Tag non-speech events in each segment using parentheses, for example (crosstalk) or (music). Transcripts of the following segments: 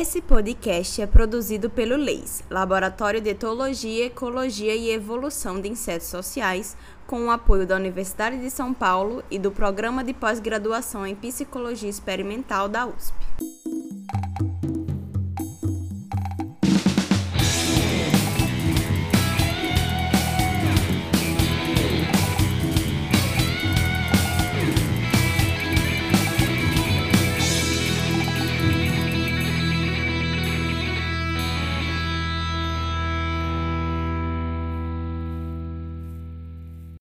Esse podcast é produzido pelo LEIS, Laboratório de Etologia, Ecologia e Evolução de Insetos Sociais, com o apoio da Universidade de São Paulo e do Programa de Pós-Graduação em Psicologia Experimental da USP.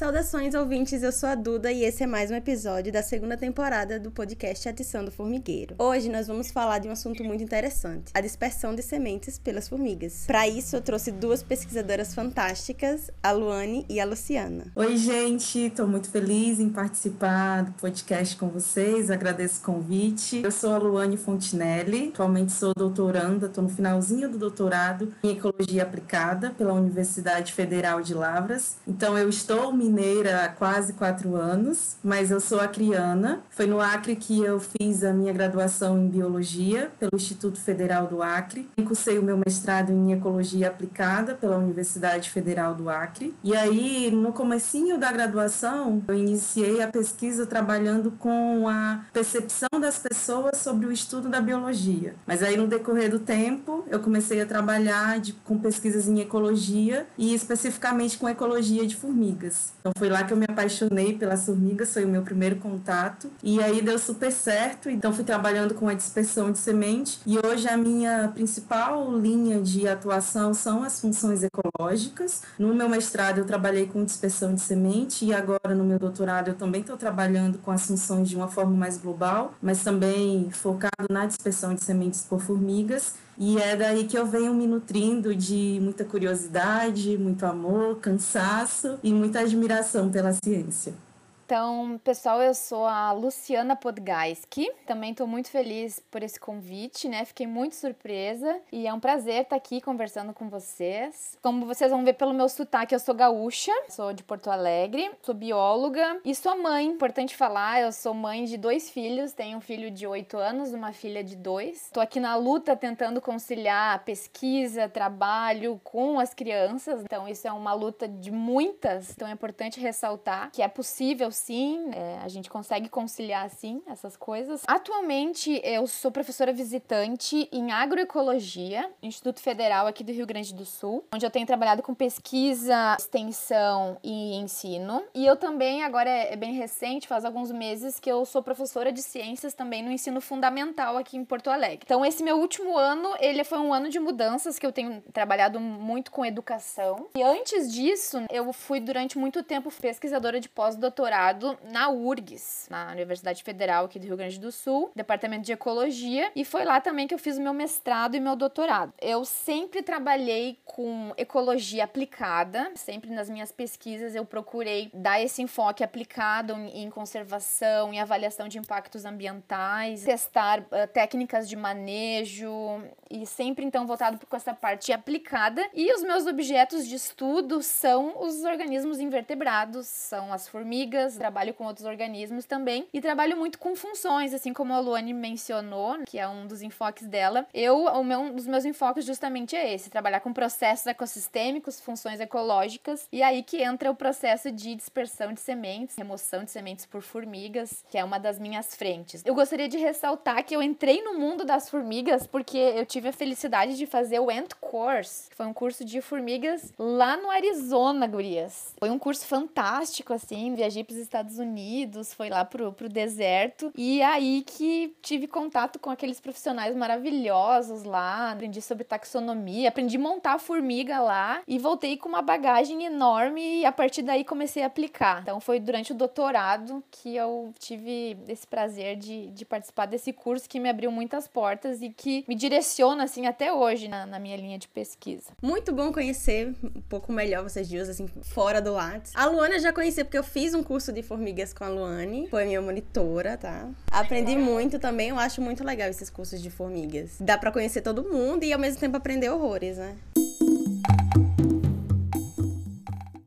Saudações, ouvintes. Eu sou a Duda e esse é mais um episódio da segunda temporada do podcast Atiçando Formigueiro. Hoje nós vamos falar de um assunto muito interessante: a dispersão de sementes pelas formigas. Para isso, eu trouxe duas pesquisadoras fantásticas, a Luane e a Luciana. Oi, gente. Estou muito feliz em participar do podcast com vocês. Agradeço o convite. Eu sou a Luane Fontinelli. Atualmente sou doutoranda, estou no finalzinho do doutorado em Ecologia Aplicada pela Universidade Federal de Lavras. Então, eu estou me mineira há quase quatro anos, mas eu sou acriana. Foi no Acre que eu fiz a minha graduação em Biologia pelo Instituto Federal do Acre. Cursei o meu mestrado em Ecologia Aplicada pela Universidade Federal do Acre. E aí, no comecinho da graduação, eu iniciei a pesquisa trabalhando com a percepção das pessoas sobre o estudo da biologia. Mas aí, no decorrer do tempo, eu comecei a trabalhar de, com pesquisas em ecologia e especificamente com ecologia de formigas. Então foi lá que eu me apaixonei pelas formigas, foi o meu primeiro contato. E aí deu super certo, então fui trabalhando com a dispersão de semente. E hoje a minha principal linha de atuação são as funções ecológicas. No meu mestrado eu trabalhei com dispersão de semente e agora no meu doutorado eu também estou trabalhando com as funções de uma forma mais global, mas também focado na dispersão de sementes por formigas. E é daí que eu venho me nutrindo de muita curiosidade, muito amor, cansaço e muita admiração pela ciência. Então, pessoal, eu sou a Luciana Podgaiski. Também estou muito feliz por esse convite, né? Fiquei muito surpresa e é um prazer estar aqui conversando com vocês. Como vocês vão ver pelo meu sotaque, eu sou gaúcha, sou de Porto Alegre, sou bióloga e sou mãe. Importante falar, eu sou mãe de dois filhos, tenho um filho de oito anos, uma filha de dois. Estou aqui na luta tentando conciliar pesquisa, trabalho com as crianças. Então, isso é uma luta de muitas. Então, é importante ressaltar que é possível sim, é, a gente consegue conciliar sim essas coisas. Atualmente eu sou professora visitante em agroecologia, Instituto Federal aqui do Rio Grande do Sul, onde eu tenho trabalhado com pesquisa, extensão e ensino. E eu também, agora é, é bem recente, faz alguns meses que eu sou professora de ciências também no ensino fundamental aqui em Porto Alegre. Então esse meu último ano, ele foi um ano de mudanças que eu tenho trabalhado muito com educação. E antes disso, eu fui durante muito tempo pesquisadora de pós-doutorado mestrado na URGS, na Universidade Federal aqui do Rio Grande do Sul, Departamento de Ecologia, e foi lá também que eu fiz o meu mestrado e meu doutorado. Eu sempre trabalhei com ecologia aplicada, sempre nas minhas pesquisas eu procurei dar esse enfoque aplicado em conservação, em avaliação de impactos ambientais, testar uh, técnicas de manejo e sempre então voltado com essa parte aplicada. E os meus objetos de estudo são os organismos invertebrados, são as formigas, trabalho com outros organismos também e trabalho muito com funções, assim como a Luane mencionou, que é um dos enfoques dela. Eu, o meu, um dos meus enfoques justamente é esse, trabalhar com processos ecossistêmicos, funções ecológicas, e aí que entra o processo de dispersão de sementes, remoção de sementes por formigas, que é uma das minhas frentes. Eu gostaria de ressaltar que eu entrei no mundo das formigas porque eu tive a felicidade de fazer o Ant Course, que foi um curso de formigas lá no Arizona, gurias. Foi um curso fantástico, assim, viajei para os Estados Unidos, foi lá pro, pro deserto. E aí que tive contato com aqueles profissionais maravilhosos lá. Aprendi sobre taxonomia, aprendi a montar a formiga lá e voltei com uma bagagem enorme e a partir daí comecei a aplicar. Então foi durante o doutorado que eu tive esse prazer de, de participar desse curso que me abriu muitas portas e que me direciona assim até hoje na, na minha linha de pesquisa. Muito bom conhecer um pouco melhor vocês duas, assim, fora do Lattes. A Luana já conheci porque eu fiz um curso de de formigas com a Luane, foi minha monitora, tá? Aprendi muito também, eu acho muito legal esses cursos de formigas. Dá para conhecer todo mundo e ao mesmo tempo aprender horrores, né?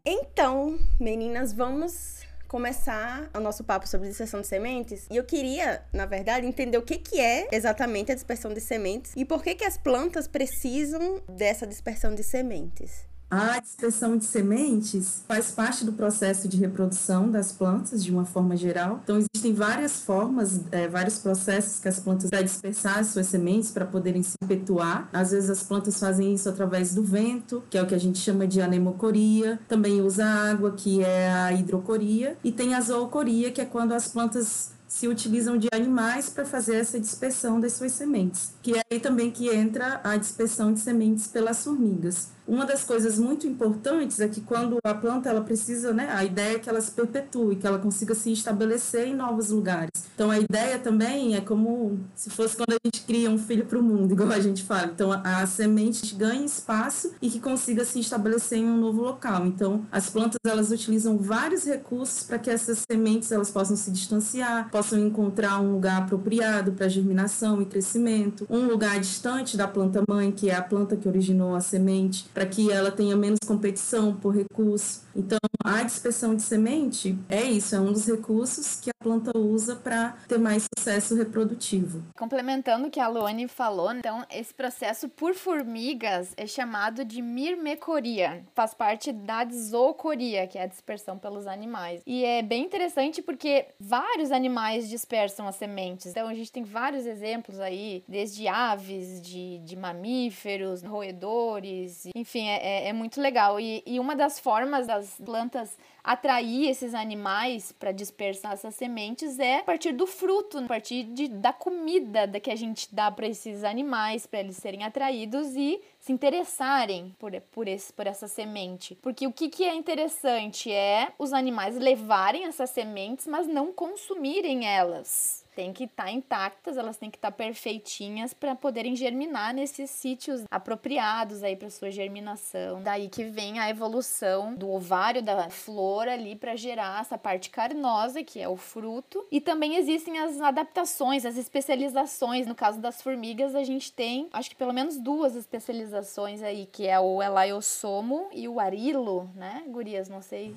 Então, meninas, vamos começar o nosso papo sobre dispersão de sementes. E eu queria, na verdade, entender o que, que é exatamente a dispersão de sementes e por que, que as plantas precisam dessa dispersão de sementes. A dispersão de sementes faz parte do processo de reprodução das plantas, de uma forma geral. Então, existem várias formas, é, vários processos que as plantas para dispersar as suas sementes para poderem se perpetuar. Às vezes, as plantas fazem isso através do vento, que é o que a gente chama de anemocoria. Também usa água, que é a hidrocoria. E tem a zoocoria, que é quando as plantas se utilizam de animais para fazer essa dispersão das suas sementes, que é aí também que entra a dispersão de sementes pelas formigas. Uma das coisas muito importantes é que quando a planta ela precisa, né, a ideia é que ela se perpetue, que ela consiga se estabelecer em novos lugares. Então a ideia também é como se fosse quando a gente cria um filho para o mundo, (laughs) igual a gente fala. Então a, a semente ganha espaço e que consiga se estabelecer em um novo local. Então as plantas elas utilizam vários recursos para que essas sementes elas possam se distanciar, possam encontrar um lugar apropriado para germinação e crescimento, um lugar distante da planta mãe, que é a planta que originou a semente, para que ela tenha menos competição por recurso. Então, a dispersão de semente é isso, é um dos recursos que a planta usa para ter mais sucesso reprodutivo. Complementando o que a Luane falou, então, esse processo por formigas é chamado de mirmecoria, faz parte da zoocoria, que é a dispersão pelos animais. E é bem interessante porque vários animais dispersam as sementes. Então, a gente tem vários exemplos aí, desde aves, de, de mamíferos, roedores, enfim, é, é, é muito legal. E, e uma das formas das plantas atrair esses animais para dispersar essas sementes é a partir do fruto, a partir de, da comida da que a gente dá para esses animais, para eles serem atraídos e se interessarem por, por, esse, por essa semente. Porque o que, que é interessante é os animais levarem essas sementes, mas não consumirem elas tem que estar tá intactas, elas têm que estar tá perfeitinhas para poderem germinar nesses sítios apropriados aí para sua germinação. Daí que vem a evolução do ovário da flor ali para gerar essa parte carnosa, que é o fruto. E também existem as adaptações, as especializações. No caso das formigas, a gente tem, acho que pelo menos duas especializações aí, que é o elaiosomo e o arilo, né? Gurias, não sei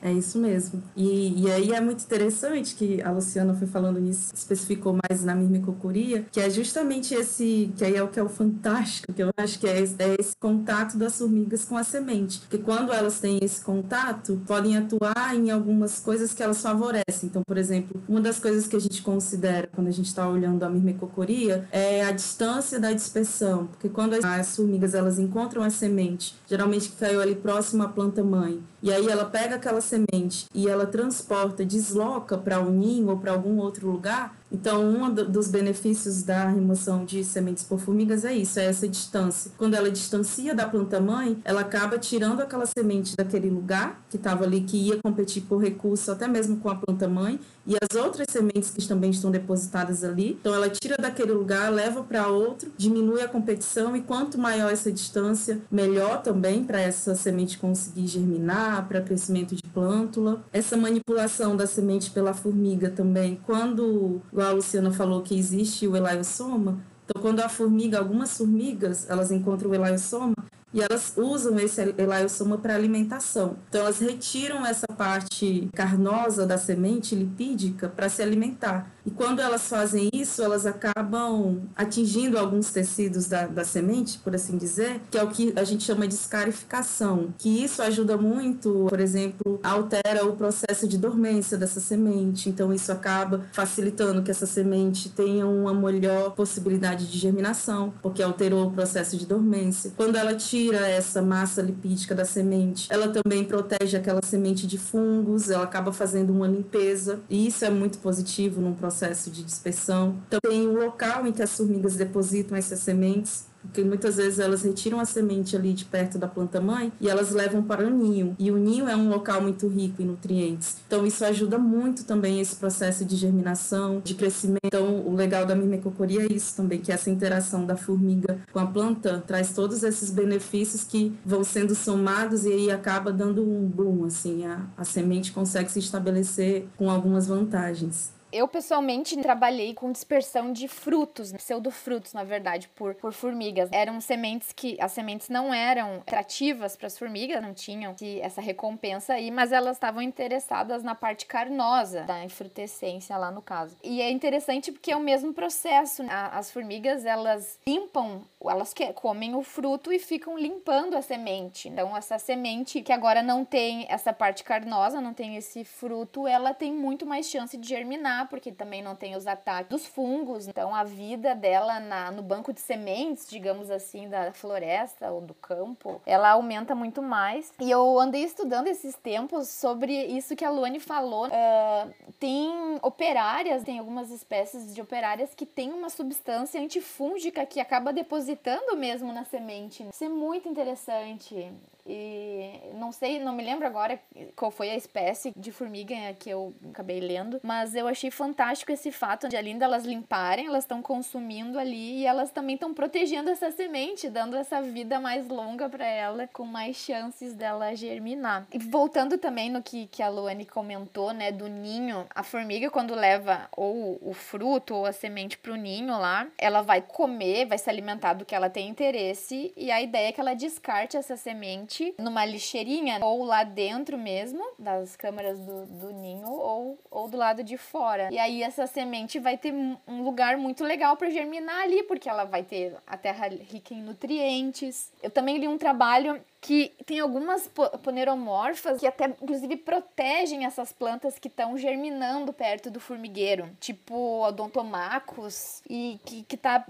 é isso mesmo. E, e aí é muito interessante que a Luciana foi falando nisso, especificou mais na mirmicocuria, que é justamente esse, que aí é o que é o fantástico, que eu acho que é esse, é esse contato das formigas com a semente. Porque quando elas têm esse contato, podem atuar em algumas coisas que elas favorecem. Então, por exemplo, uma das coisas que a gente considera quando a gente está olhando a mirmicocuria é a distância da dispersão. Porque quando as formigas elas encontram a semente, geralmente que caiu ali próximo à planta mãe, e aí ela pega aquela semente e ela transporta, desloca para o um ninho ou para algum outro lugar, então, um dos benefícios da remoção de sementes por formigas é isso, é essa distância. Quando ela distancia da planta mãe, ela acaba tirando aquela semente daquele lugar que estava ali, que ia competir por recurso até mesmo com a planta mãe, e as outras sementes que também estão depositadas ali. Então, ela tira daquele lugar, leva para outro, diminui a competição, e quanto maior essa distância, melhor também para essa semente conseguir germinar, para crescimento de plântula. Essa manipulação da semente pela formiga também, quando igual a Luciana falou que existe o elaiosoma, então quando a formiga, algumas formigas, elas encontram o elaiosoma, e elas usam esse elaiosoma para alimentação. Então elas retiram essa parte carnosa da semente lipídica para se alimentar. E quando elas fazem isso, elas acabam atingindo alguns tecidos da, da semente, por assim dizer, que é o que a gente chama de escarificação, que isso ajuda muito, por exemplo, altera o processo de dormência dessa semente. Então isso acaba facilitando que essa semente tenha uma melhor possibilidade de germinação, porque alterou o processo de dormência. Quando ela tira tira essa massa lipídica da semente. Ela também protege aquela semente de fungos, ela acaba fazendo uma limpeza, e isso é muito positivo num processo de dispersão. Então, tem o local em que as formigas depositam essas sementes porque muitas vezes elas retiram a semente ali de perto da planta mãe e elas levam para o ninho. E o ninho é um local muito rico em nutrientes. Então isso ajuda muito também esse processo de germinação, de crescimento. Então o legal da mimecocoria é isso também, que essa interação da formiga com a planta traz todos esses benefícios que vão sendo somados e aí acaba dando um boom, assim, a, a semente consegue se estabelecer com algumas vantagens. Eu, pessoalmente, trabalhei com dispersão de frutos, pseudofrutos, na verdade, por, por formigas. Eram sementes que. As sementes não eram atrativas para as formigas, não tinham essa recompensa aí, mas elas estavam interessadas na parte carnosa da infrutescência lá no caso. E é interessante porque é o mesmo processo. As formigas, elas limpam, elas comem o fruto e ficam limpando a semente. Então, essa semente que agora não tem essa parte carnosa, não tem esse fruto, ela tem muito mais chance de germinar, porque também não tem os ataques dos fungos. Então, a vida dela na, no banco de sementes, digamos assim, da floresta ou do campo, ela aumenta muito mais. E eu andei estudando esses tempos sobre isso que a Luane falou. Uh, tem operárias, tem algumas espécies de operárias que tem uma substância antifúngica que acaba depositando mesmo na semente. Isso é muito interessante. E não sei, não me lembro agora qual foi a espécie de formiga que eu acabei lendo, mas eu achei fantástico esse fato de além delas limparem, elas estão consumindo ali e elas também estão protegendo essa semente, dando essa vida mais longa para ela, com mais chances dela germinar. E voltando também no que, que a Luane comentou, né, do ninho, a formiga quando leva ou o fruto ou a semente pro ninho lá, ela vai comer, vai se alimentar do que ela tem interesse e a ideia é que ela descarte essa semente numa lixeirinha ou lá dentro mesmo das câmaras do, do ninho ou, ou do lado de fora. E aí essa semente vai ter um lugar muito legal para germinar ali, porque ela vai ter a terra rica em nutrientes. Eu também li um trabalho que tem algumas poneromorfas que até inclusive protegem essas plantas que estão germinando perto do formigueiro, tipo odontomacos, e que, que tá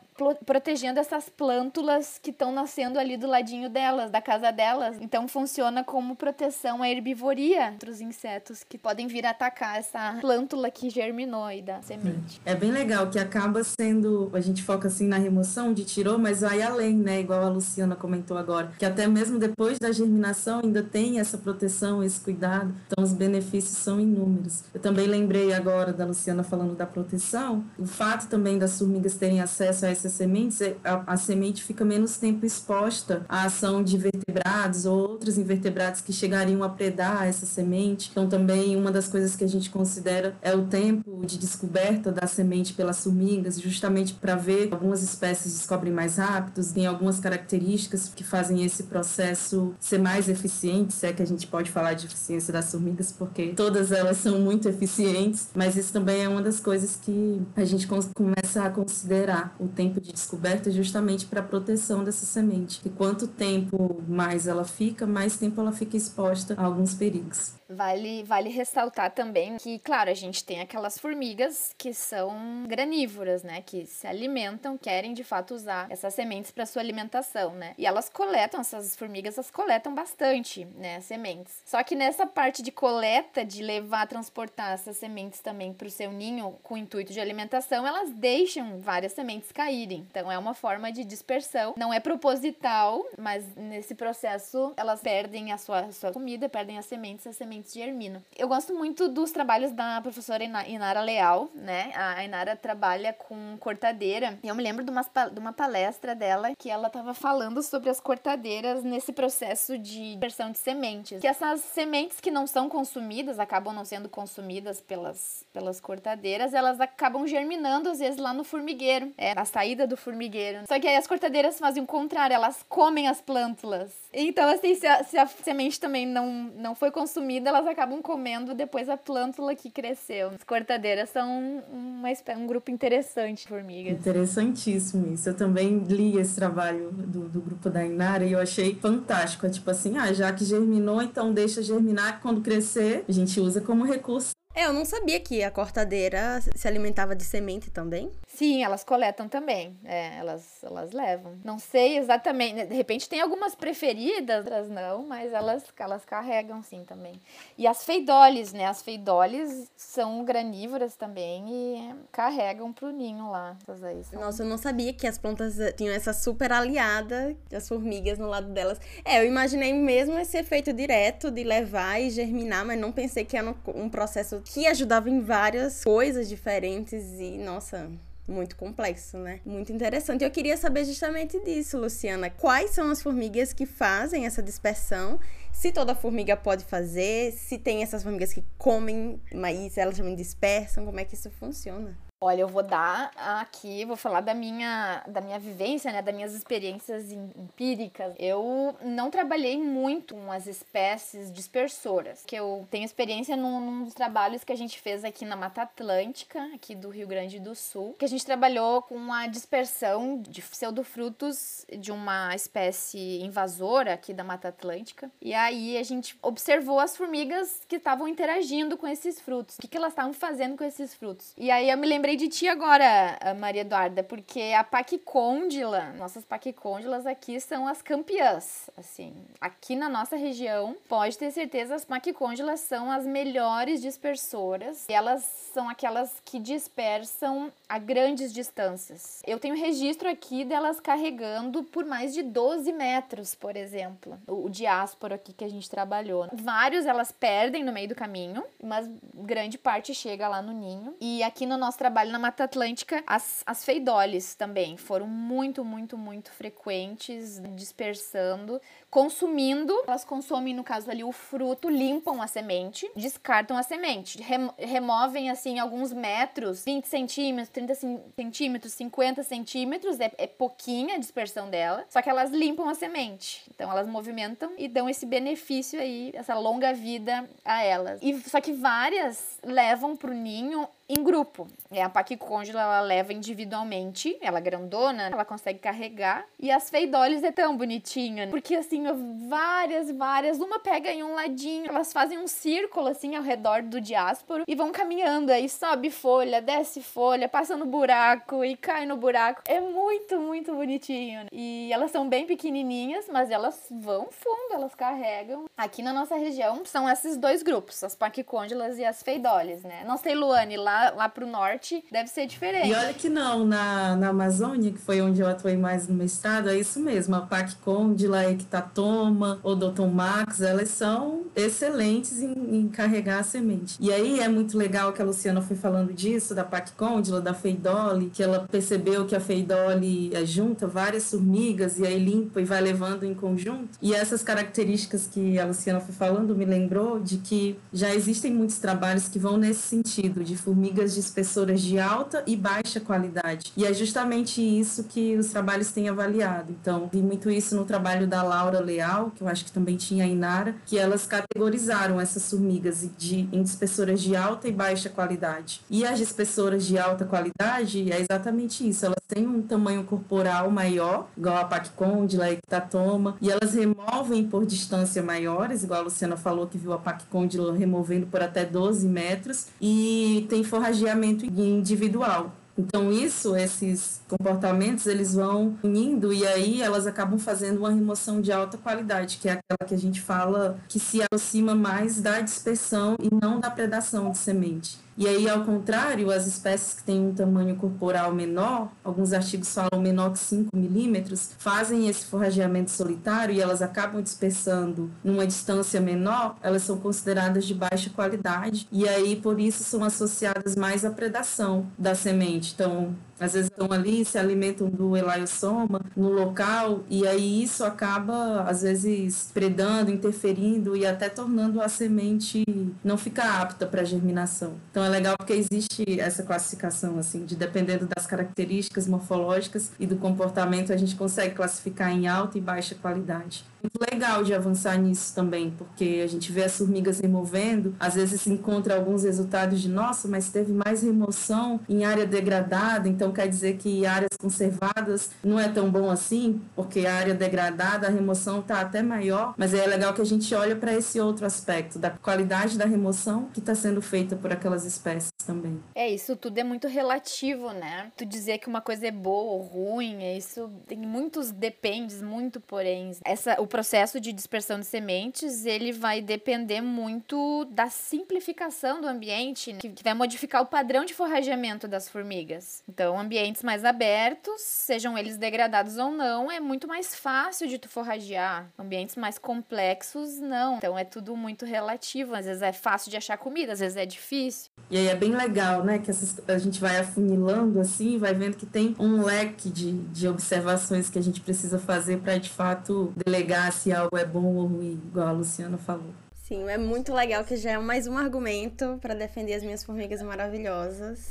protegendo essas plântulas que estão nascendo ali do ladinho delas, da casa delas. Então funciona como proteção à herbivoria entre os insetos que podem vir atacar essa plântula que germinou aí da semente. É bem legal que acaba sendo, a gente foca assim na remoção de tirou, mas vai além, né? Igual a Luciana comentou agora, que até mesmo depois depois da germinação ainda tem essa proteção, esse cuidado. Então, os benefícios são inúmeros. Eu também lembrei agora da Luciana falando da proteção. O fato também das formigas terem acesso a essas sementes, é, a, a semente fica menos tempo exposta à ação de vertebrados ou outros invertebrados que chegariam a predar essa semente. Então, também uma das coisas que a gente considera é o tempo de descoberta da semente pelas formigas, justamente para ver algumas espécies descobrem mais rápidos, tem algumas características que fazem esse processo processo ser mais eficiente, se é que a gente pode falar de eficiência das formigas, porque todas elas são muito eficientes, mas isso também é uma das coisas que a gente começa a considerar o tempo de descoberta justamente para a proteção dessa semente. E quanto tempo mais ela fica, mais tempo ela fica exposta a alguns perigos. Vale, vale ressaltar também que, claro, a gente tem aquelas formigas que são granívoras, né? Que se alimentam, querem de fato usar essas sementes para sua alimentação, né? E elas coletam, essas formigas, elas coletam bastante, né? Sementes. Só que nessa parte de coleta, de levar, transportar essas sementes também para o seu ninho com o intuito de alimentação, elas deixam várias sementes caírem. Então é uma forma de dispersão. Não é proposital, mas nesse processo elas perdem a sua, a sua comida, perdem as sementes, as sementes sementes germinam. Eu gosto muito dos trabalhos da professora Inara Leal, né? A Inara trabalha com cortadeira. E eu me lembro de uma, de uma palestra dela que ela estava falando sobre as cortadeiras nesse processo de versão de sementes. Que essas sementes que não são consumidas, acabam não sendo consumidas pelas, pelas cortadeiras, elas acabam germinando às vezes lá no formigueiro, é, na saída do formigueiro. Só que aí as cortadeiras fazem o contrário, elas comem as plântulas. Então, assim, se a, se a semente também não, não foi consumida, elas acabam comendo depois a plântula que cresceu. As cortadeiras são um grupo interessante de formigas. Interessantíssimo isso. Eu também li esse trabalho do, do grupo da Inara e eu achei fantástico. É tipo assim, ah, já que germinou, então deixa germinar, quando crescer, a gente usa como recurso é, eu não sabia que a cortadeira se alimentava de semente também. Sim, elas coletam também. É, elas, elas levam. Não sei exatamente. De repente tem algumas preferidas, outras não, mas elas, elas carregam sim também. E as feidoles, né? As feidoles são granívoras também e carregam pro ninho lá. Essas aí são... Nossa, eu não sabia que as plantas eh, tinham essa super aliada das formigas no lado delas. É, eu imaginei mesmo esse efeito direto de levar e germinar, mas não pensei que era um processo que ajudava em várias coisas diferentes e, nossa, muito complexo, né? Muito interessante. Eu queria saber justamente disso, Luciana. Quais são as formigas que fazem essa dispersão? Se toda formiga pode fazer, se tem essas formigas que comem, mas elas também dispersam, como é que isso funciona? Olha, eu vou dar aqui, vou falar da minha, da minha vivência, né, das minhas experiências empíricas. Eu não trabalhei muito com as espécies dispersoras, que eu tenho experiência num, num, dos trabalhos que a gente fez aqui na Mata Atlântica, aqui do Rio Grande do Sul, que a gente trabalhou com a dispersão de pseudofrutos de uma espécie invasora aqui da Mata Atlântica. E aí a gente observou as formigas que estavam interagindo com esses frutos, o que, que elas estavam fazendo com esses frutos. E aí eu me lembrei lembrei de ti agora, Maria Eduarda, porque a paquicôndila, nossas paquicôndilas aqui são as campeãs, assim. Aqui na nossa região, pode ter certeza, as paquicôndilas são as melhores dispersoras. E elas são aquelas que dispersam a grandes distâncias. Eu tenho registro aqui delas carregando por mais de 12 metros, por exemplo. O diásporo aqui que a gente trabalhou. Vários elas perdem no meio do caminho, mas grande parte chega lá no ninho. E aqui no nosso trabalho trabalho na Mata Atlântica, as, as feidoles também foram muito, muito, muito frequentes, dispersando, consumindo. Elas consomem, no caso ali, o fruto, limpam a semente, descartam a semente, rem removem, assim, alguns metros, 20 centímetros, 30 centímetros, 50 centímetros, é, é pouquinha a dispersão dela, só que elas limpam a semente. Então, elas movimentam e dão esse benefício aí, essa longa vida a elas. E, só que várias levam pro ninho em grupo. É, a paquicôndila ela leva individualmente, ela é grandona, ela consegue carregar. E as feidoles é tão bonitinha, porque assim, várias, várias, uma pega em um ladinho, elas fazem um círculo assim ao redor do diásporo e vão caminhando aí, sobe folha, desce folha, passa no buraco e cai no buraco. É muito, muito bonitinho. E elas são bem pequenininhas, mas elas vão fundo, elas carregam. Aqui na nossa região são esses dois grupos, as paquicôndilas e as feidoles, né? Não sei, Luane, lá lá, pro norte deve ser diferente. E olha que não, na, na Amazônia, que foi onde eu atuei mais no mestrado, é isso mesmo. A PAC Condila, a Equitatoma, Odotomax, elas são excelentes em, em, carregar a semente. E aí é muito legal que a Luciana foi falando disso, da PAC Condila, da Feidole, que ela percebeu que a Feidole é, junta várias formigas e aí limpa e vai levando em conjunto. E essas características que a Luciana foi falando me lembrou de que já existem muitos trabalhos que vão nesse sentido, de formigas formigas de espessoras de alta e baixa qualidade. E é justamente isso que os trabalhos têm avaliado. Então, vi muito isso no trabalho da Laura Leal, que eu acho que também tinha a Inara, que elas categorizaram essas formigas de, em espessoras de alta e baixa qualidade. E as espessoras de alta qualidade é exatamente isso. Elas têm um tamanho corporal maior, igual a Paccondila, a Ectatoma, e elas removem por distância maiores, igual a Luciana falou que viu a Paccondila removendo por até 12 metros, e tem forrageamento individual. Então isso, esses comportamentos, eles vão unindo e aí elas acabam fazendo uma remoção de alta qualidade, que é aquela que a gente fala que se aproxima mais da dispersão e não da predação de semente. E aí, ao contrário, as espécies que têm um tamanho corporal menor, alguns artigos falam menor que 5 milímetros, fazem esse forrageamento solitário e elas acabam dispersando numa distância menor, elas são consideradas de baixa qualidade e aí, por isso, são associadas mais à predação da semente. Então, às vezes estão ali, se alimentam do elaiosoma no local, e aí isso acaba, às vezes, predando, interferindo e até tornando a semente não ficar apta para germinação. Então é legal porque existe essa classificação, assim, de dependendo das características morfológicas e do comportamento, a gente consegue classificar em alta e baixa qualidade muito legal de avançar nisso também, porque a gente vê as formigas removendo, às vezes se encontra alguns resultados de nossa, mas teve mais remoção em área degradada, então quer dizer que áreas conservadas não é tão bom assim, porque a área degradada a remoção está até maior, mas é legal que a gente olha para esse outro aspecto da qualidade da remoção que está sendo feita por aquelas espécies também. É, isso tudo é muito relativo, né? Tu dizer que uma coisa é boa ou ruim, é isso tem muitos dependes, muito porém. Essa o processo de dispersão de sementes, ele vai depender muito da simplificação do ambiente, né? que vai modificar o padrão de forrageamento das formigas. Então, ambientes mais abertos, sejam eles degradados ou não, é muito mais fácil de tu forragear. Ambientes mais complexos, não. Então, é tudo muito relativo. Às vezes é fácil de achar comida, às vezes é difícil. E aí é bem legal, né? Que essas, a gente vai afunilando assim, vai vendo que tem um leque de, de observações que a gente precisa fazer para de fato delegar se algo é bom ou ruim, igual a Luciana falou. Sim, é muito legal que já é mais um argumento para defender as minhas formigas maravilhosas.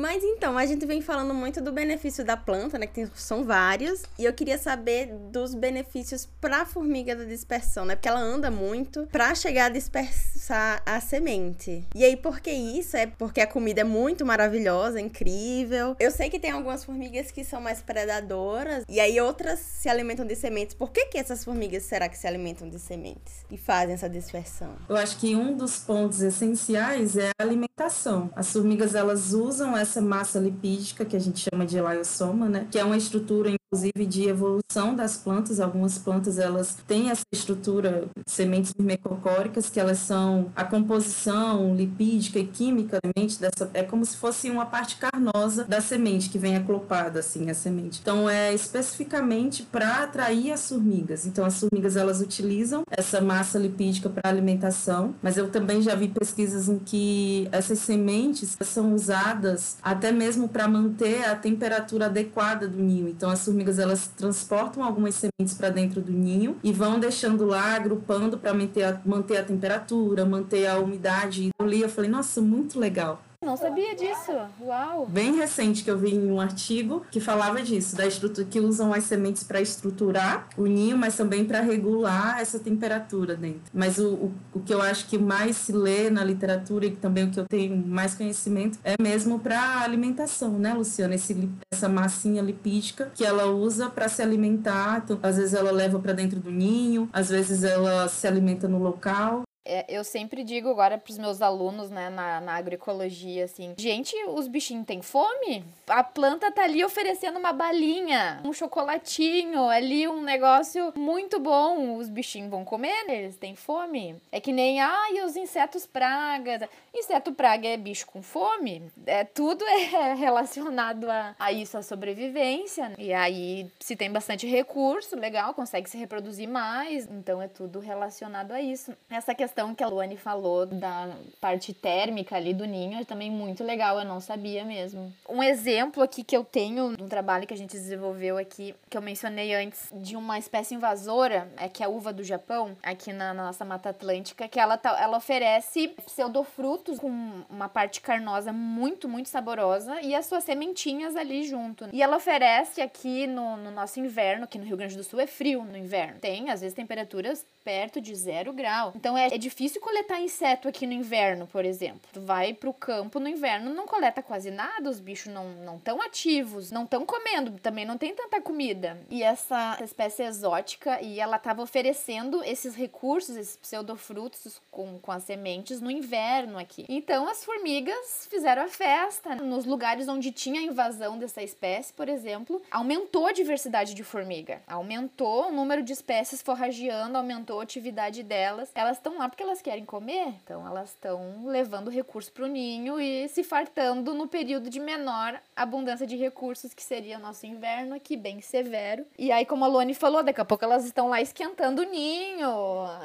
Mas então, a gente vem falando muito do benefício da planta, né? Que tem, são vários. E eu queria saber dos benefícios para a formiga da dispersão, né? Porque ela anda muito para chegar a dispersar a semente. E aí, por que isso? É porque a comida é muito maravilhosa, incrível. Eu sei que tem algumas formigas que são mais predadoras. E aí, outras se alimentam de sementes. Por que, que essas formigas será que se alimentam de sementes? E fazem essa dispersão? Eu acho que um dos pontos essenciais é a alimentação. As formigas, elas usam essa essa massa lipídica que a gente chama de elaiosoma, né? Que é uma estrutura inclusive de evolução das plantas. Algumas plantas elas têm essa estrutura sementes mecocóricas que elas são a composição lipídica e química da semente dessa é como se fosse uma parte carnosa da semente que vem aclopada assim a semente. Então é especificamente para atrair as formigas. Então as formigas elas utilizam essa massa lipídica para alimentação, mas eu também já vi pesquisas em que essas sementes são usadas até mesmo para manter a temperatura adequada do ninho. Então as formigas elas transportam algumas sementes para dentro do ninho e vão deixando lá, agrupando para manter a, manter a temperatura, manter a umidade. Eu li, eu falei, nossa, muito legal. Não sabia disso. Uau! Bem recente que eu vi em um artigo que falava disso, da estrutura que usam as sementes para estruturar o ninho, mas também para regular essa temperatura dentro. Mas o, o, o, que eu acho que mais se lê na literatura e também o que eu tenho mais conhecimento é mesmo para alimentação, né, Luciana? Esse, essa massinha lipídica que ela usa para se alimentar. Então, às vezes ela leva para dentro do ninho, às vezes ela se alimenta no local. É, eu sempre digo agora para os meus alunos, né, na, na agroecologia, assim, gente, os bichinhos têm fome? A planta tá ali oferecendo uma balinha, um chocolatinho, ali um negócio muito bom. Os bichinhos vão comer, né? eles têm fome. É que nem, ai, os insetos praga. Inseto praga é bicho com fome. É, tudo é (laughs) relacionado a, a isso, a sobrevivência. E aí, se tem bastante recurso, legal, consegue se reproduzir mais. Então, é tudo relacionado a isso. Essa questão questão que a Luane falou da parte térmica ali do ninho é também muito legal, eu não sabia mesmo. Um exemplo aqui que eu tenho de um trabalho que a gente desenvolveu aqui, que eu mencionei antes, de uma espécie invasora, é que é a uva do Japão, aqui na, na nossa Mata Atlântica, que ela, tá, ela oferece pseudofrutos com uma parte carnosa muito, muito saborosa e as suas sementinhas ali junto. E ela oferece aqui no, no nosso inverno, aqui no Rio Grande do Sul é frio no inverno. Tem, às vezes, temperaturas perto de zero grau. Então é difícil coletar inseto aqui no inverno, por exemplo. Tu vai pro campo no inverno, não coleta quase nada, os bichos não não ativos, não estão comendo, também não tem tanta comida. E essa espécie exótica, e ela tava oferecendo esses recursos, esses pseudofrutos com, com as sementes no inverno aqui. Então as formigas fizeram a festa. Nos lugares onde tinha invasão dessa espécie, por exemplo, aumentou a diversidade de formiga, aumentou o número de espécies forrageando, aumentou a atividade delas. Elas estão lá porque elas querem comer, então elas estão levando recurso para o ninho e se fartando no período de menor abundância de recursos, que seria nosso inverno aqui, bem severo. E aí, como a Luane falou, daqui a pouco elas estão lá esquentando o ninho,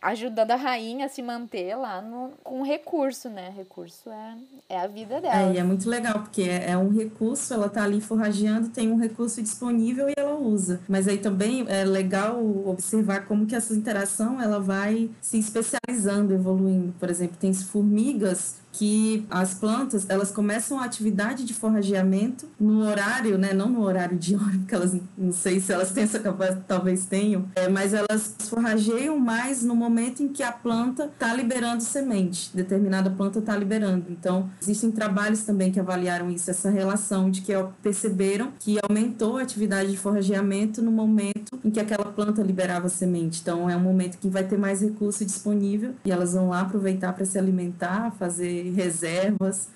ajudando a rainha a se manter lá no, com recurso, né? Recurso é, é a vida dela. É, e é muito legal, porque é, é um recurso, ela tá ali forrageando, tem um recurso disponível e ela usa. Mas aí também é legal observar como que essa interação ela vai se especializando evoluindo. Por exemplo, tem formigas que as plantas elas começam a atividade de forrageamento no horário, né, não no horário de (laughs) hora, porque elas não sei se elas têm essa capacidade, talvez tenham, é, mas elas forrageiam mais no momento em que a planta está liberando semente, determinada planta está liberando. Então, existem trabalhos também que avaliaram isso, essa relação de que perceberam que aumentou a atividade de forrageamento no momento em que aquela planta liberava semente. Então, é um momento que vai ter mais recurso disponível e elas vão lá aproveitar para se alimentar, fazer reservas.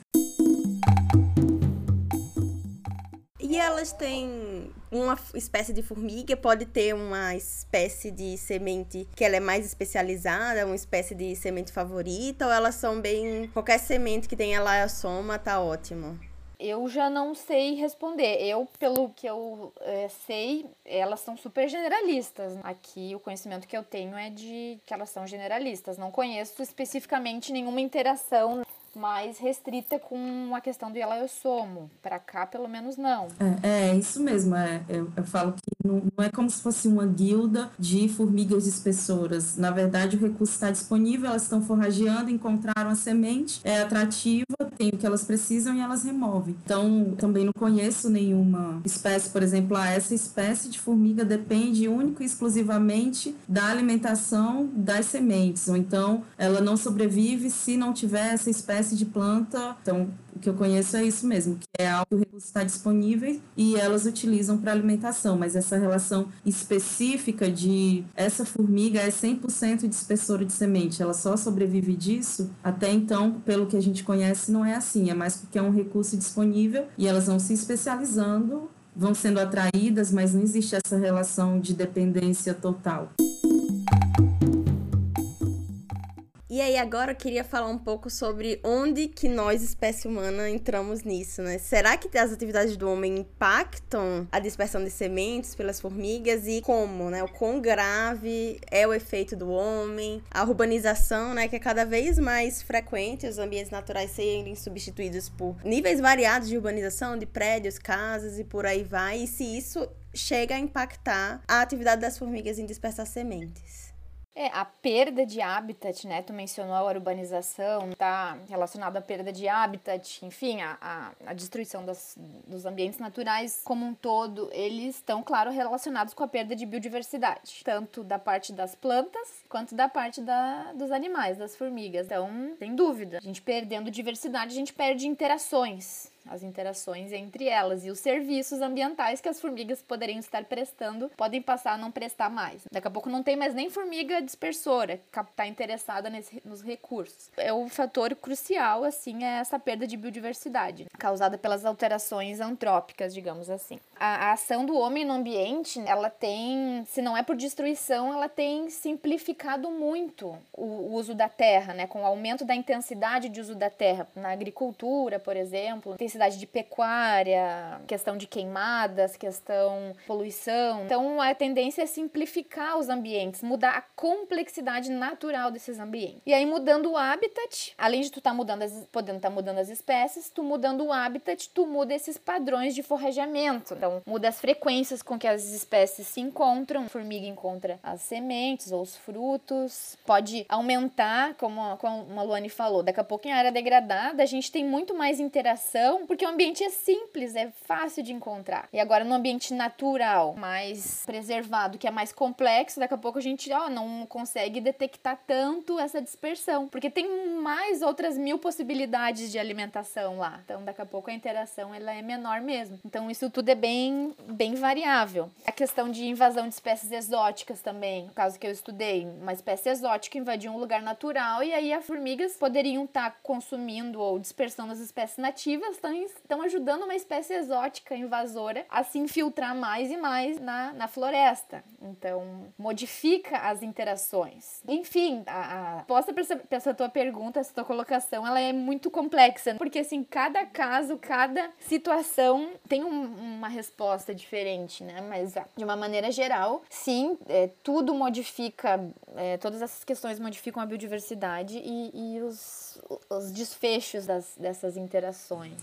E elas têm uma espécie de formiga, pode ter uma espécie de semente que ela é mais especializada, uma espécie de semente favorita, ou elas são bem. Qualquer semente que tenha laiossoma tá ótimo. Eu já não sei responder. Eu, pelo que eu é, sei, elas são super generalistas. Aqui o conhecimento que eu tenho é de que elas são generalistas. Não conheço especificamente nenhuma interação mais restrita com a questão do ela eu somo. Para cá, pelo menos, não. É, é isso mesmo. É, eu, eu falo que não, não, é como se fosse uma guilda de formigas espessoras. Na verdade, o recurso está disponível, elas estão forrageando, encontraram a semente, é atrativa, tem o que elas precisam e elas removem. Então, também não conheço nenhuma espécie, por exemplo, ah, essa espécie de formiga depende único e exclusivamente da alimentação das sementes, ou então ela não sobrevive se não tiver essa espécie de planta. Então, o que eu conheço é isso mesmo, que é algo que o recurso está disponível e elas utilizam para alimentação, mas essa relação específica de essa formiga é 100% de espessura de semente, ela só sobrevive disso, até então, pelo que a gente conhece, não é assim, é mais porque é um recurso disponível e elas vão se especializando, vão sendo atraídas, mas não existe essa relação de dependência total. E aí, agora eu queria falar um pouco sobre onde que nós, espécie humana, entramos nisso, né? Será que as atividades do homem impactam a dispersão de sementes pelas formigas e como, né? O quão grave é o efeito do homem, a urbanização, né? Que é cada vez mais frequente os ambientes naturais serem substituídos por níveis variados de urbanização, de prédios, casas e por aí vai. E se isso chega a impactar a atividade das formigas em dispersar sementes. É, a perda de habitat, né? Tu mencionou a urbanização, tá relacionado à perda de habitat, enfim, a, a, a destruição das, dos ambientes naturais como um todo, eles estão, claro, relacionados com a perda de biodiversidade, tanto da parte das plantas quanto da parte da, dos animais, das formigas. Então, sem dúvida, a gente perdendo diversidade, a gente perde interações as interações entre elas e os serviços ambientais que as formigas poderiam estar prestando podem passar a não prestar mais. Daqui a pouco não tem mais nem formiga dispersora que está interessada nesse, nos recursos. É o fator crucial, assim, é essa perda de biodiversidade causada pelas alterações antrópicas, digamos assim. A, a ação do homem no ambiente, ela tem, se não é por destruição, ela tem simplificado muito o, o uso da terra, né? Com o aumento da intensidade de uso da terra na agricultura, por exemplo, intensidade necessidade de pecuária, questão de queimadas, questão poluição. Então a tendência é simplificar os ambientes, mudar a complexidade natural desses ambientes. E aí mudando o habitat, além de tu estar tá mudando as, podendo estar tá mudando as espécies, tu mudando o habitat, tu muda esses padrões de forrajamento. Então muda as frequências com que as espécies se encontram. A formiga encontra as sementes ou os frutos. Pode aumentar, como, como a Luane falou, daqui a pouco em área degradada a gente tem muito mais interação porque o ambiente é simples, é fácil de encontrar. E agora no ambiente natural, mais preservado, que é mais complexo, daqui a pouco a gente ó, não consegue detectar tanto essa dispersão, porque tem mais outras mil possibilidades de alimentação lá. Então daqui a pouco a interação ela é menor mesmo. Então isso tudo é bem, bem variável. A questão de invasão de espécies exóticas também, no caso que eu estudei, uma espécie exótica invadiu um lugar natural e aí as formigas poderiam estar tá consumindo ou dispersando as espécies nativas, estão estão ajudando uma espécie exótica invasora a se infiltrar mais e mais na, na floresta. Então, modifica as interações. Enfim, a, a resposta para essa, essa tua pergunta, essa tua colocação, ela é muito complexa, porque assim, cada caso, cada situação tem um, uma resposta diferente, né? Mas de uma maneira geral, sim, é, tudo modifica, é, todas essas questões modificam a biodiversidade e, e os, os desfechos das, dessas interações.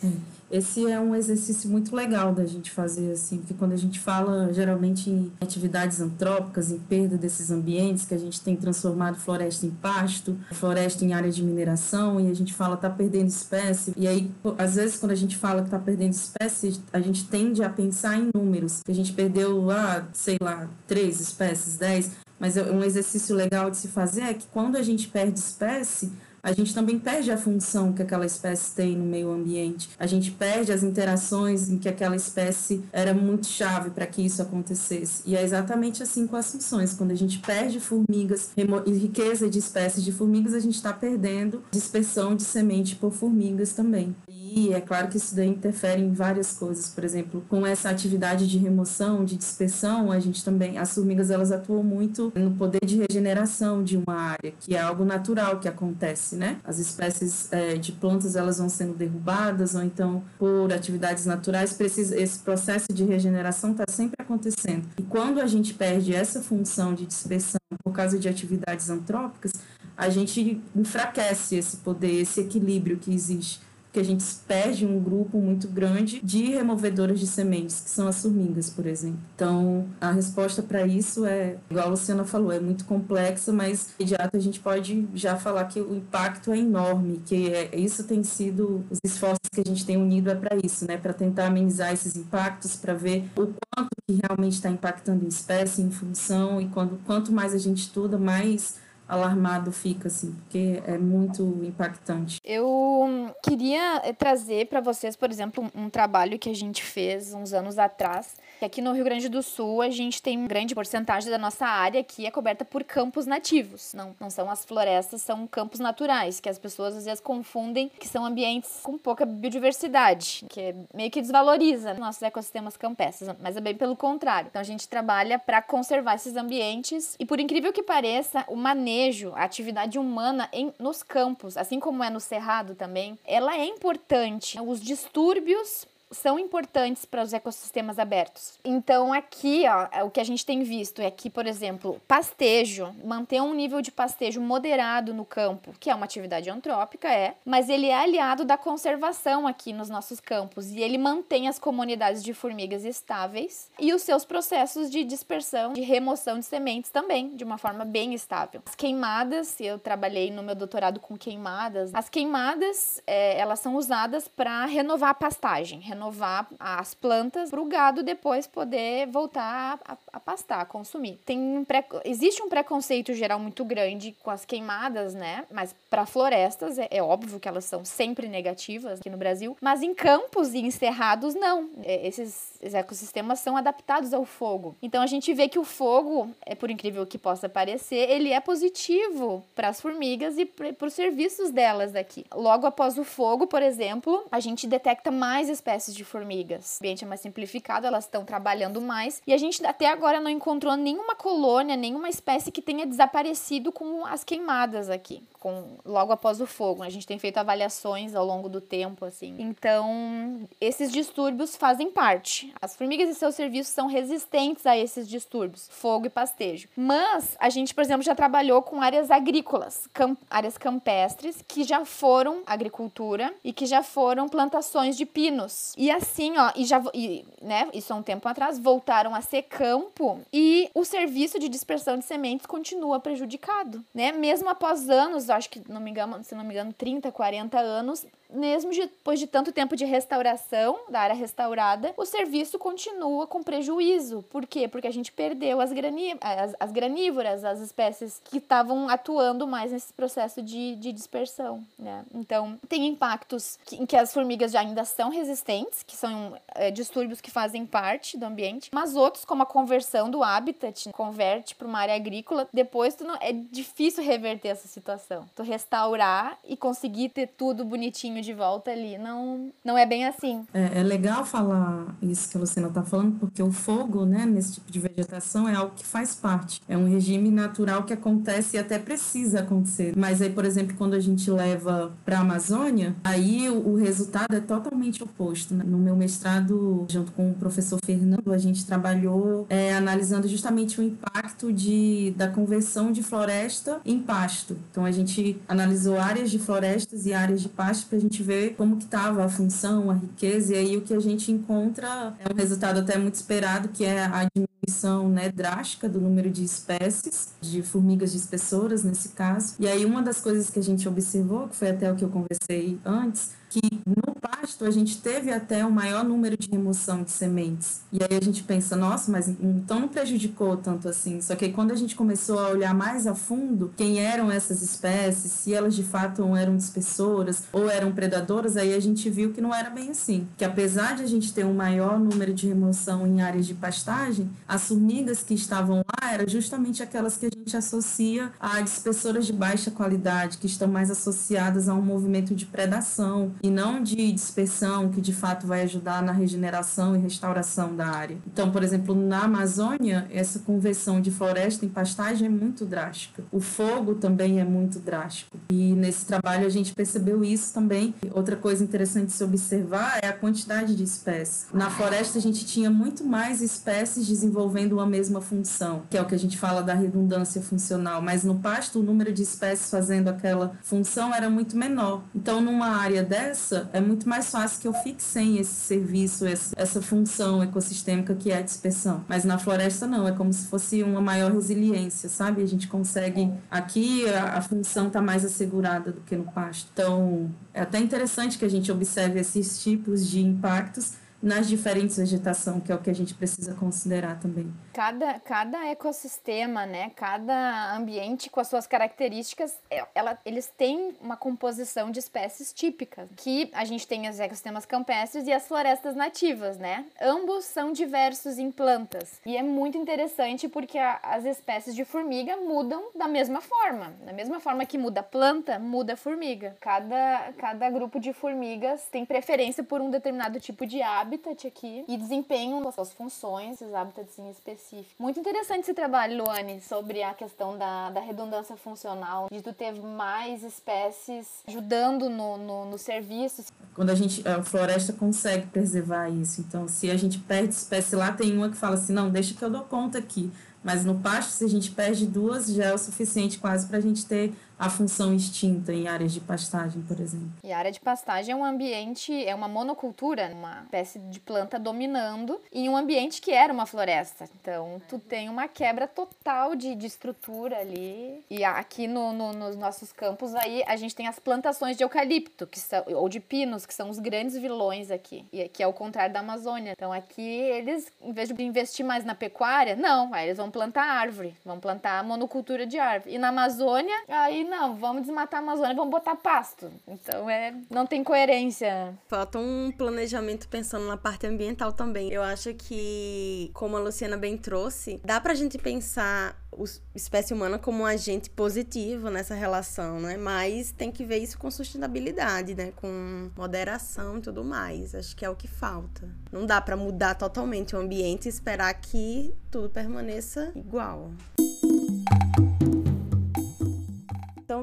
Esse é um exercício muito legal da gente fazer, assim, porque quando a gente fala geralmente em atividades antrópicas, em perda desses ambientes, que a gente tem transformado floresta em pasto, floresta em área de mineração, e a gente fala tá perdendo espécie, e aí, às vezes, quando a gente fala que tá perdendo espécie, a gente tende a pensar em números. A gente perdeu, ah, sei lá, três espécies, dez, mas é um exercício legal de se fazer é que quando a gente perde espécie, a gente também perde a função que aquela espécie tem no meio ambiente. A gente perde as interações em que aquela espécie era muito chave para que isso acontecesse. E é exatamente assim com as funções. Quando a gente perde formigas e riqueza de espécies de formigas, a gente está perdendo dispersão de semente por formigas também. E é claro que isso daí interfere em várias coisas. Por exemplo, com essa atividade de remoção, de dispersão, a gente também, as formigas elas atuam muito no poder de regeneração de uma área, que é algo natural que acontece, né? As espécies é, de plantas elas vão sendo derrubadas ou então por atividades naturais, precisa, esse processo de regeneração está sempre acontecendo. E quando a gente perde essa função de dispersão por causa de atividades antrópicas, a gente enfraquece esse poder, esse equilíbrio que existe que a gente perde um grupo muito grande de removedoras de sementes, que são as formigas, por exemplo. Então, a resposta para isso é, igual a Luciana falou, é muito complexa, mas imediato a gente pode já falar que o impacto é enorme, que é, isso tem sido os esforços que a gente tem unido é para isso, né, para tentar amenizar esses impactos, para ver o quanto que realmente está impactando em espécie, em função e quando quanto mais a gente estuda, mais alarmado fica, assim, porque é muito impactante. Eu queria trazer para vocês, por exemplo, um trabalho que a gente fez uns anos atrás, Aqui no Rio Grande do Sul, a gente tem uma grande porcentagem da nossa área que é coberta por campos nativos. Não, não são as florestas, são campos naturais, que as pessoas às vezes confundem que são ambientes com pouca biodiversidade, que meio que desvaloriza nossos ecossistemas campestres, mas é bem pelo contrário. Então a gente trabalha para conservar esses ambientes e por incrível que pareça, o manejo, a atividade humana em, nos campos, assim como é no cerrado também, ela é importante. Os distúrbios são importantes para os ecossistemas abertos. Então, aqui, ó, é o que a gente tem visto é que, por exemplo, pastejo, manter um nível de pastejo moderado no campo, que é uma atividade antrópica, é, mas ele é aliado da conservação aqui nos nossos campos e ele mantém as comunidades de formigas estáveis e os seus processos de dispersão, de remoção de sementes também, de uma forma bem estável. As queimadas, eu trabalhei no meu doutorado com queimadas, as queimadas, é, elas são usadas para renovar a pastagem, renovar as plantas para o gado depois poder voltar a, a pastar, a consumir. Tem um pré, existe um preconceito geral muito grande com as queimadas, né? Mas para florestas é, é, óbvio que elas são sempre negativas aqui no Brasil, mas em campos e encerrados não. É, esses ecossistemas são adaptados ao fogo. Então a gente vê que o fogo, é por incrível que possa parecer, ele é positivo para as formigas e para os serviços delas aqui. Logo após o fogo, por exemplo, a gente detecta mais espécies espécies de formigas. O ambiente é mais simplificado, elas estão trabalhando mais e a gente até agora não encontrou nenhuma colônia, nenhuma espécie que tenha desaparecido com as queimadas aqui, com logo após o fogo. A gente tem feito avaliações ao longo do tempo assim. Então, esses distúrbios fazem parte. As formigas e seus serviços são resistentes a esses distúrbios, fogo e pastejo. Mas a gente, por exemplo, já trabalhou com áreas agrícolas, áreas campestres que já foram agricultura e que já foram plantações de pinos. E assim, ó, e já, e, né, isso há um tempo atrás, voltaram a ser campo e o serviço de dispersão de sementes continua prejudicado, né? Mesmo após anos, acho que, não me engano, se não me engano, 30, 40 anos, mesmo depois de tanto tempo de restauração, da área restaurada, o serviço continua com prejuízo. Por quê? Porque a gente perdeu as, grani as, as granívoras, as espécies que estavam atuando mais nesse processo de, de dispersão, né? Então, tem impactos que, em que as formigas já ainda são resistentes, que são é, distúrbios que fazem parte do ambiente, mas outros, como a conversão do habitat, converte para uma área agrícola, depois não, é difícil reverter essa situação. Tu restaurar e conseguir ter tudo bonitinho de volta ali. Não, não é bem assim. É, é legal falar isso que a Luciana está falando, porque o fogo, né, nesse tipo de vegetação, é algo que faz parte. É um regime natural que acontece e até precisa acontecer. Mas aí, por exemplo, quando a gente leva para a Amazônia, aí o, o, resultado é totalmente oposto. Né? No meu mestrado, junto com o professor Fernando, a gente trabalhou é, analisando justamente o impacto de, da conversão de floresta em pasto. Então, a gente analisou áreas de florestas e áreas de pasto para gente ver como que estava a função, a riqueza, e aí o que a gente encontra é um resultado até muito esperado, que é a diminuição né, drástica do número de espécies, de formigas espessoras nesse caso. E aí uma das coisas que a gente observou, que foi até o que eu conversei antes, que no pasto a gente teve até o maior número de remoção de sementes. E aí a gente pensa, nossa, mas então não prejudicou tanto assim. Só que quando a gente começou a olhar mais a fundo quem eram essas espécies, se elas de fato eram dispersoras ou eram predadoras, aí a gente viu que não era bem assim. Que apesar de a gente ter um maior número de remoção em áreas de pastagem, as formigas que estavam lá eram justamente aquelas que a gente associa a dispersoras de baixa qualidade, que estão mais associadas a um movimento de predação e não de dispersão, que de fato vai ajudar na regeneração e restauração da área. Então, por exemplo, na Amazônia, essa conversão de floresta em pastagem é muito drástica. O fogo também é muito drástico. E nesse trabalho a gente percebeu isso também. Outra coisa interessante de se observar é a quantidade de espécies. Na floresta a gente tinha muito mais espécies desenvolvendo uma mesma função, que é o que a gente fala da redundância funcional, mas no pasto o número de espécies fazendo aquela função era muito menor. Então, numa área dessa, é muito mais fácil que eu fique sem esse serviço, essa função ecossistêmica que é a dispersão. Mas na floresta não, é como se fosse uma maior resiliência, sabe? A gente consegue aqui a função está mais assegurada do que no pasto. Então, é até interessante que a gente observe esses tipos de impactos nas diferentes vegetação, que é o que a gente precisa considerar também. Cada, cada ecossistema, né, cada ambiente com as suas características, é, ela, eles têm uma composição de espécies típicas, que a gente tem os ecossistemas campestres e as florestas nativas, né? Ambos são diversos em plantas. E é muito interessante porque a, as espécies de formiga mudam da mesma forma. Da mesma forma que muda a planta, muda a formiga. Cada, cada grupo de formigas tem preferência por um determinado tipo de hábito habitat aqui e desempenham as suas funções, esses hábitats em específico. Muito interessante esse trabalho, Luane, sobre a questão da, da redundância funcional, de tu ter mais espécies ajudando no, no, no serviço. Quando a gente, a floresta consegue preservar isso, então se a gente perde espécie lá, tem uma que fala assim, não, deixa que eu dou conta aqui. Mas no pasto, se a gente perde duas, já é o suficiente quase para a gente ter a função extinta em áreas de pastagem, por exemplo. E a área de pastagem é um ambiente, é uma monocultura, uma espécie de planta dominando em um ambiente que era uma floresta. Então, tu tem uma quebra total de, de estrutura ali. E aqui no, no, nos nossos campos aí, a gente tem as plantações de eucalipto, que são, ou de pinos, que são os grandes vilões aqui. E que é o contrário da Amazônia. Então, aqui eles, em vez de investir mais na pecuária, não, aí eles vão plantar árvore, vão plantar monocultura de árvore. E na Amazônia, aí não, vamos desmatar a Amazônia, vamos botar pasto. Então é, não tem coerência. Falta um planejamento pensando na parte ambiental também. Eu acho que, como a Luciana bem trouxe, dá pra gente pensar a espécie humana como um agente positivo nessa relação, né? Mas tem que ver isso com sustentabilidade, né? Com moderação e tudo mais. Acho que é o que falta. Não dá para mudar totalmente o ambiente e esperar que tudo permaneça igual. Então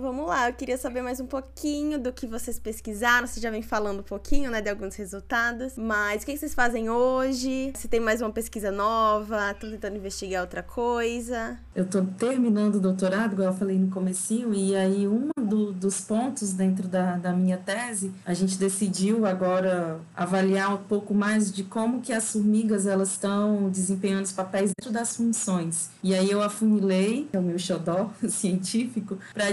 vamos lá, eu queria saber mais um pouquinho do que vocês pesquisaram. Você já vem falando um pouquinho, né, de alguns resultados. Mas o que vocês fazem hoje? Se tem mais uma pesquisa nova? Estão tentando investigar outra coisa? Eu estou terminando o doutorado, igual eu falei no comecinho, e aí um do, dos pontos dentro da, da minha tese, a gente decidiu agora avaliar um pouco mais de como que as formigas elas estão desempenhando os papéis dentro das funções. E aí eu afunilei, que é o meu xodó (laughs) científico, para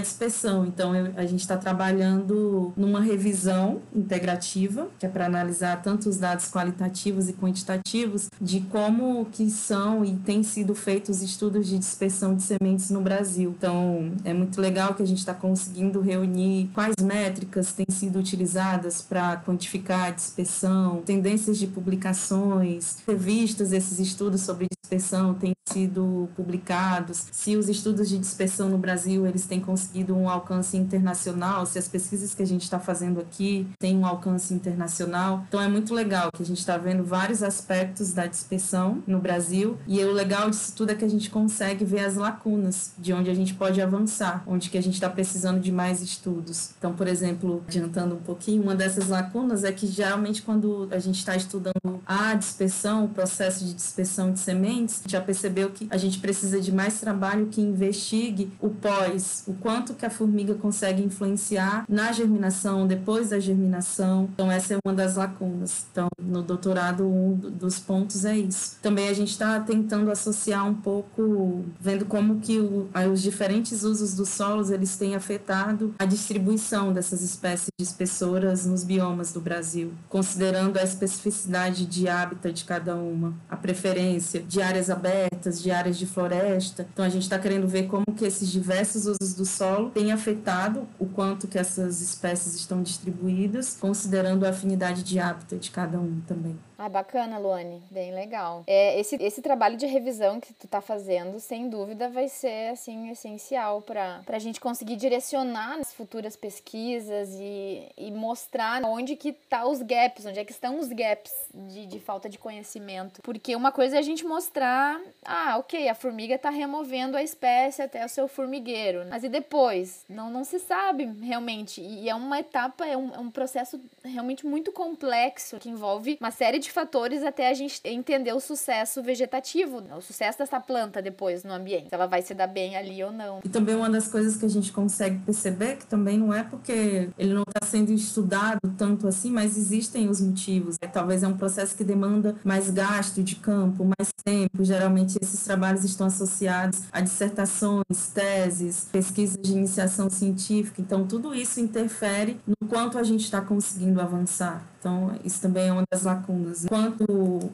Então, eu, a gente está trabalhando numa revisão integrativa, que é para analisar tanto os dados qualitativos e quantitativos de como que são e têm sido feitos estudos de dispersão de sementes no Brasil. Então, é muito legal que a gente está conseguindo reunir quais métricas têm sido utilizadas para quantificar a dispersão, tendências de publicações, revistas. Esses estudos sobre dispersão têm sido publicados, se os estudos de dispersão no Brasil eles têm conseguido um alcance internacional, se as pesquisas que a gente está fazendo aqui têm um alcance internacional. Então é muito legal que a gente está vendo vários aspectos da dispersão no Brasil e o legal disso tudo é que a gente consegue ver as lacunas de onde a gente pode avançar, onde que a gente está precisando de mais estudos. Então, por exemplo, adiantando um pouquinho, uma dessas lacunas é que geralmente quando a gente está estudando a dispersão, o processo de dispersão de sementes, já percebeu que a gente precisa de mais trabalho que investigue o pós, o quanto que a formiga consegue influenciar na germinação, depois da germinação. Então, essa é uma das lacunas. Então, no doutorado, um dos pontos é isso. Também a gente está tentando associar um pouco, vendo como que o, os diferentes usos dos solos eles têm afetado a distribuição dessas espécies de espessoras nos biomas do Brasil, considerando a especificidade de hábitat de cada uma, a preferência de áreas abertas, de áreas de floresta. Então, a gente está querendo ver como que esses diversos usos do solo tem afetado o quanto que essas espécies estão distribuídas, considerando a afinidade de hábitat de cada um também. Ah, bacana, Luane. Bem legal. É, esse, esse trabalho de revisão que tu tá fazendo, sem dúvida, vai ser, assim, essencial para a gente conseguir direcionar as futuras pesquisas e, e mostrar onde que tá os gaps, onde é que estão os gaps de, de falta de conhecimento. Porque uma coisa é a gente mostrar, ah, ok, a formiga tá removendo a espécie até o seu formigueiro. Mas e depois? Não, não se sabe realmente. E é uma etapa, é um, é um processo realmente muito complexo que envolve uma série de fatores até a gente entender o sucesso vegetativo, o sucesso dessa planta depois no ambiente, se ela vai se dar bem ali ou não. E também uma das coisas que a gente consegue perceber que também não é porque ele não está sendo estudado tanto assim, mas existem os motivos. É, talvez é um processo que demanda mais gasto de campo, mais tempo. Geralmente esses trabalhos estão associados a dissertações, teses, pesquisas de iniciação científica. Então tudo isso interfere no quanto a gente está conseguindo avançar. Então, isso também é uma das lacunas. Enquanto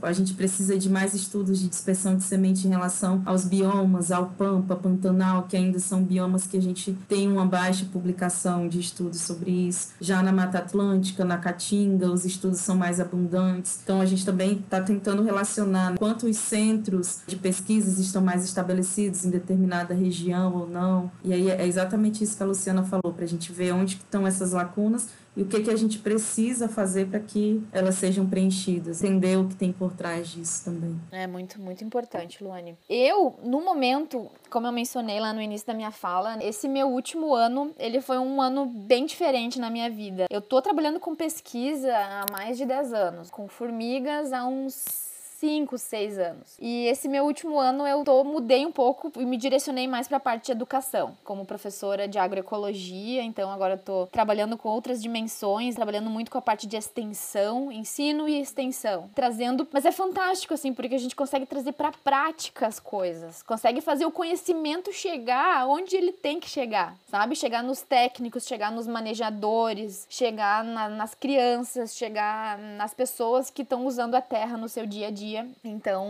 a gente precisa de mais estudos de dispersão de semente em relação aos biomas, ao Pampa, Pantanal, que ainda são biomas que a gente tem uma baixa publicação de estudos sobre isso. Já na Mata Atlântica, na Caatinga, os estudos são mais abundantes. Então, a gente também está tentando relacionar quanto os centros de pesquisas estão mais estabelecidos em determinada região ou não. E aí é exatamente isso que a Luciana falou, para a gente ver onde estão essas lacunas e o que, que a gente precisa fazer para que elas sejam preenchidas, entender o que tem por trás disso também. É muito, muito importante, Luane. Eu, no momento, como eu mencionei lá no início da minha fala, esse meu último ano, ele foi um ano bem diferente na minha vida. Eu tô trabalhando com pesquisa há mais de 10 anos, com formigas há uns 5, 6 anos. E esse meu último ano eu tô, mudei um pouco e me direcionei mais para a parte de educação, como professora de agroecologia, então agora eu tô trabalhando com outras dimensões, trabalhando muito com a parte de extensão, ensino e extensão, trazendo, mas é fantástico assim, porque a gente consegue trazer para prática as coisas, consegue fazer o conhecimento chegar onde ele tem que chegar, sabe? Chegar nos técnicos, chegar nos manejadores, chegar na, nas crianças, chegar nas pessoas que estão usando a terra no seu dia a dia dia. Então,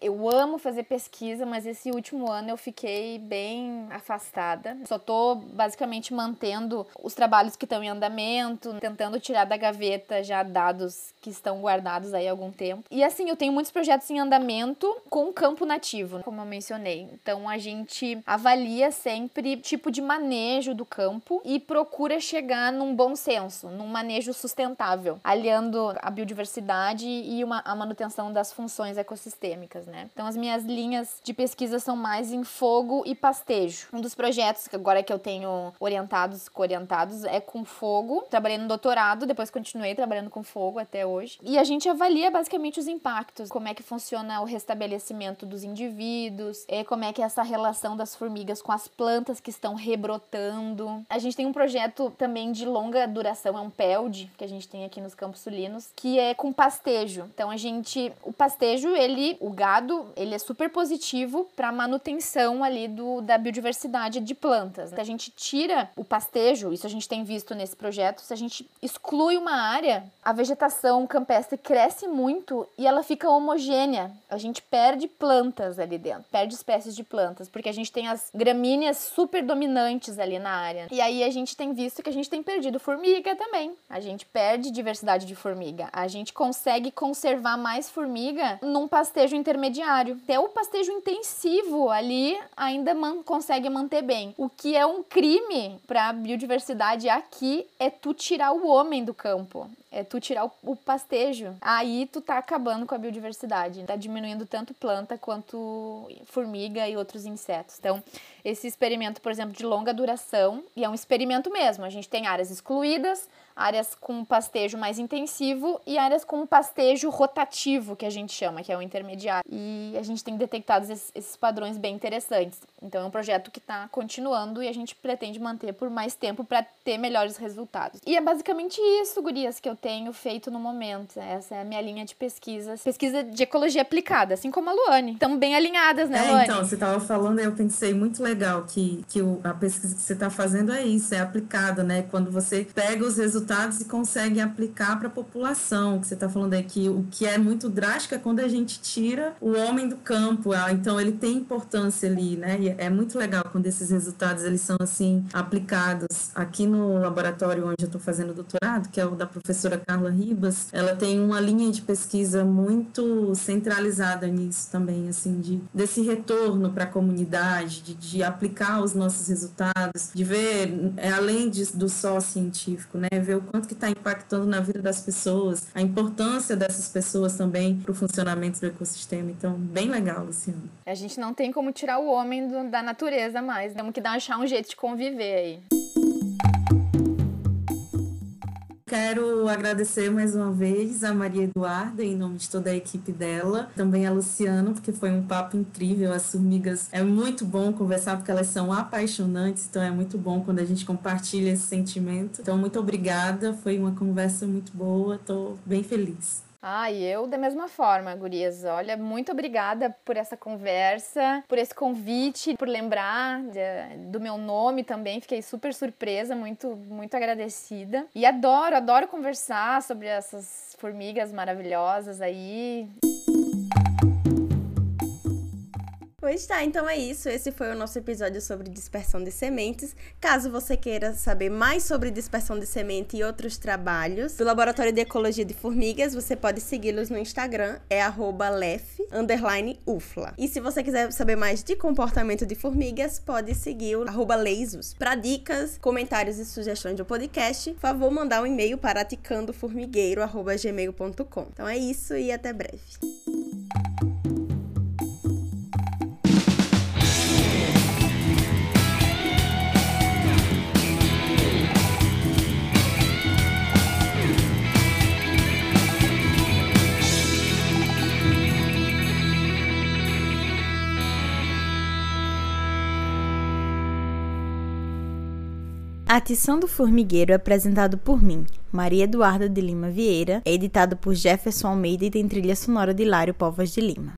eu amo fazer pesquisa, mas esse último ano eu fiquei bem afastada. Só tô basicamente mantendo os trabalhos que estão em andamento, tentando tirar da gaveta já dados que estão guardados aí há algum tempo. E assim, eu tenho muitos projetos em andamento com campo nativo, como eu mencionei. Então, a gente avalia sempre tipo de manejo do campo e procura chegar num bom senso, num manejo sustentável, aliando a biodiversidade e uma, a manutenção das funções ecossistêmicas, né? Então as minhas linhas de pesquisa são mais em fogo e pastejo. Um dos projetos que agora que eu tenho orientados, coorientados, é com fogo. Trabalhei no doutorado, depois continuei trabalhando com fogo até hoje. E a gente avalia basicamente os impactos, como é que funciona o restabelecimento dos indivíduos, é como é que é essa relação das formigas com as plantas que estão rebrotando. A gente tem um projeto também de longa duração, é um PELD, que a gente tem aqui nos Campos Sulinos, que é com pastejo. Então a gente o pastejo, ele, o gado, ele é super positivo para manutenção ali do, da biodiversidade de plantas. Se a gente tira o pastejo, isso a gente tem visto nesse projeto, se a gente exclui uma área, a vegetação campestre cresce muito e ela fica homogênea. A gente perde plantas ali dentro, perde espécies de plantas, porque a gente tem as gramíneas super dominantes ali na área. E aí a gente tem visto que a gente tem perdido formiga também. A gente perde diversidade de formiga. A gente consegue conservar mais formiga formiga num pastejo intermediário. Até o pastejo intensivo ali ainda man consegue manter bem. O que é um crime para a biodiversidade aqui é tu tirar o homem do campo é tu tirar o, pastejo. Aí tu tá acabando com a biodiversidade. Tá diminuindo tanto planta quanto formiga e outros insetos. Então, esse experimento, por exemplo, de longa duração, e é um experimento mesmo. A gente tem áreas excluídas, áreas com pastejo mais intensivo e áreas com pastejo rotativo, que a gente chama, que é o intermediário. E a gente tem detectado esses, esses padrões bem interessantes. Então é um projeto que está continuando e a gente pretende manter por mais tempo para ter melhores resultados. E é basicamente isso, gurias, que eu tenho feito no momento. Essa é a minha linha de pesquisas. Pesquisa de ecologia aplicada, assim como a Luane. Estamos bem alinhadas, né, é, Luane? Então, você estava falando, eu pensei muito legal que, que o, a pesquisa que você está fazendo é isso, é aplicada, né? Quando você pega os resultados e conseguem aplicar para a população. Que você está falando aqui, o que é muito drástico é quando a gente tira o homem do campo. Ah, então ele tem importância ali, né? E é muito legal quando esses resultados eles são assim aplicados aqui no laboratório onde eu estou fazendo doutorado, que é o da professora Carla Ribas. Ela tem uma linha de pesquisa muito centralizada nisso também, assim, de desse retorno para a comunidade, de, de aplicar os nossos resultados, de ver é, além de, do só científico, né? Ver o quanto que está impactando na vida das pessoas, a importância dessas pessoas também para o funcionamento do ecossistema. Então, bem legal, Luciano. A gente não tem como tirar o homem do, da natureza mais. Temos que dar, achar um jeito de conviver aí. Quero agradecer mais uma vez a Maria Eduarda, em nome de toda a equipe dela, também a Luciana, porque foi um papo incrível. As formigas é muito bom conversar, porque elas são apaixonantes, então é muito bom quando a gente compartilha esse sentimento. Então, muito obrigada, foi uma conversa muito boa, estou bem feliz. Ah, e eu da mesma forma, gurias. Olha, muito obrigada por essa conversa, por esse convite, por lembrar de, do meu nome também. Fiquei super surpresa, muito, muito agradecida. E adoro, adoro conversar sobre essas formigas maravilhosas aí. Pois tá, então é isso. Esse foi o nosso episódio sobre dispersão de sementes. Caso você queira saber mais sobre dispersão de semente e outros trabalhos do Laboratório de Ecologia de Formigas, você pode segui-los no Instagram, é lef_ufla. E se você quiser saber mais de comportamento de formigas, pode seguir o leisus. Para dicas, comentários e sugestões do podcast, por favor mandar um e-mail para aticandoformigueiro@gmail.com. Então é isso e até breve. Atição do Formigueiro é apresentado por mim, Maria Eduarda de Lima Vieira, é editado por Jefferson Almeida e tem trilha sonora de Lário Povas de Lima.